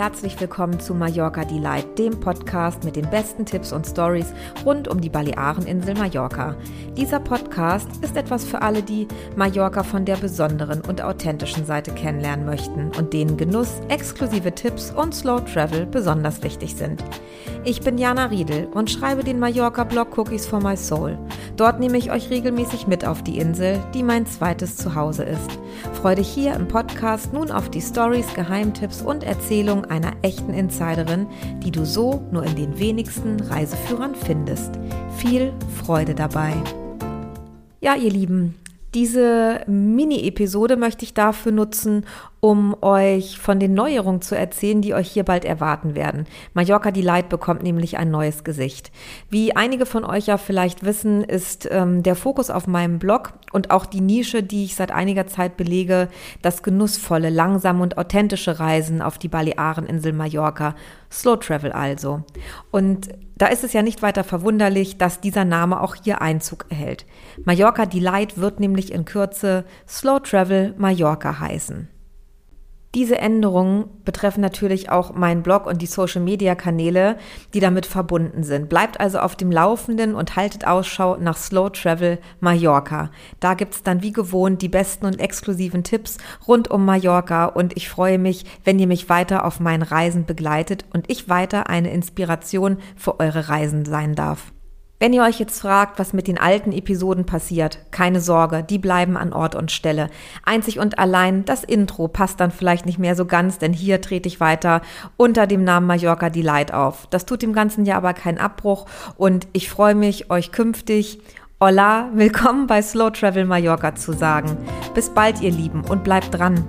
herzlich willkommen zu Mallorca Delight, dem Podcast mit den besten Tipps und Stories rund um die Baleareninsel Mallorca. Dieser Podcast ist etwas für alle, die Mallorca von der besonderen und authentischen Seite kennenlernen möchten und denen Genuss, exklusive Tipps und Slow Travel besonders wichtig sind. Ich bin Jana Riedel und schreibe den Mallorca-Blog Cookies for My Soul. Dort nehme ich euch regelmäßig mit auf die Insel, die mein zweites Zuhause ist. Freue dich hier im Podcast nun auf die Stories, Geheimtipps und Erzählungen einer echten Insiderin, die du so nur in den wenigsten Reiseführern findest. Viel Freude dabei. Ja, ihr Lieben, diese Mini-Episode möchte ich dafür nutzen, um euch von den Neuerungen zu erzählen, die euch hier bald erwarten werden. Mallorca Delight bekommt nämlich ein neues Gesicht. Wie einige von euch ja vielleicht wissen, ist ähm, der Fokus auf meinem Blog und auch die Nische, die ich seit einiger Zeit belege, das genussvolle, langsame und authentische Reisen auf die Baleareninsel Mallorca. Slow Travel also. Und da ist es ja nicht weiter verwunderlich, dass dieser Name auch hier Einzug erhält. Mallorca Delight wird nämlich in Kürze Slow Travel Mallorca heißen. Diese Änderungen betreffen natürlich auch meinen Blog und die Social-Media-Kanäle, die damit verbunden sind. Bleibt also auf dem Laufenden und haltet Ausschau nach Slow Travel Mallorca. Da gibt's dann wie gewohnt die besten und exklusiven Tipps rund um Mallorca und ich freue mich, wenn ihr mich weiter auf meinen Reisen begleitet und ich weiter eine Inspiration für eure Reisen sein darf. Wenn ihr euch jetzt fragt, was mit den alten Episoden passiert, keine Sorge, die bleiben an Ort und Stelle. Einzig und allein das Intro passt dann vielleicht nicht mehr so ganz, denn hier trete ich weiter unter dem Namen Mallorca Delight auf. Das tut dem Ganzen ja aber keinen Abbruch und ich freue mich, euch künftig Hola, willkommen bei Slow Travel Mallorca zu sagen. Bis bald, ihr Lieben, und bleibt dran.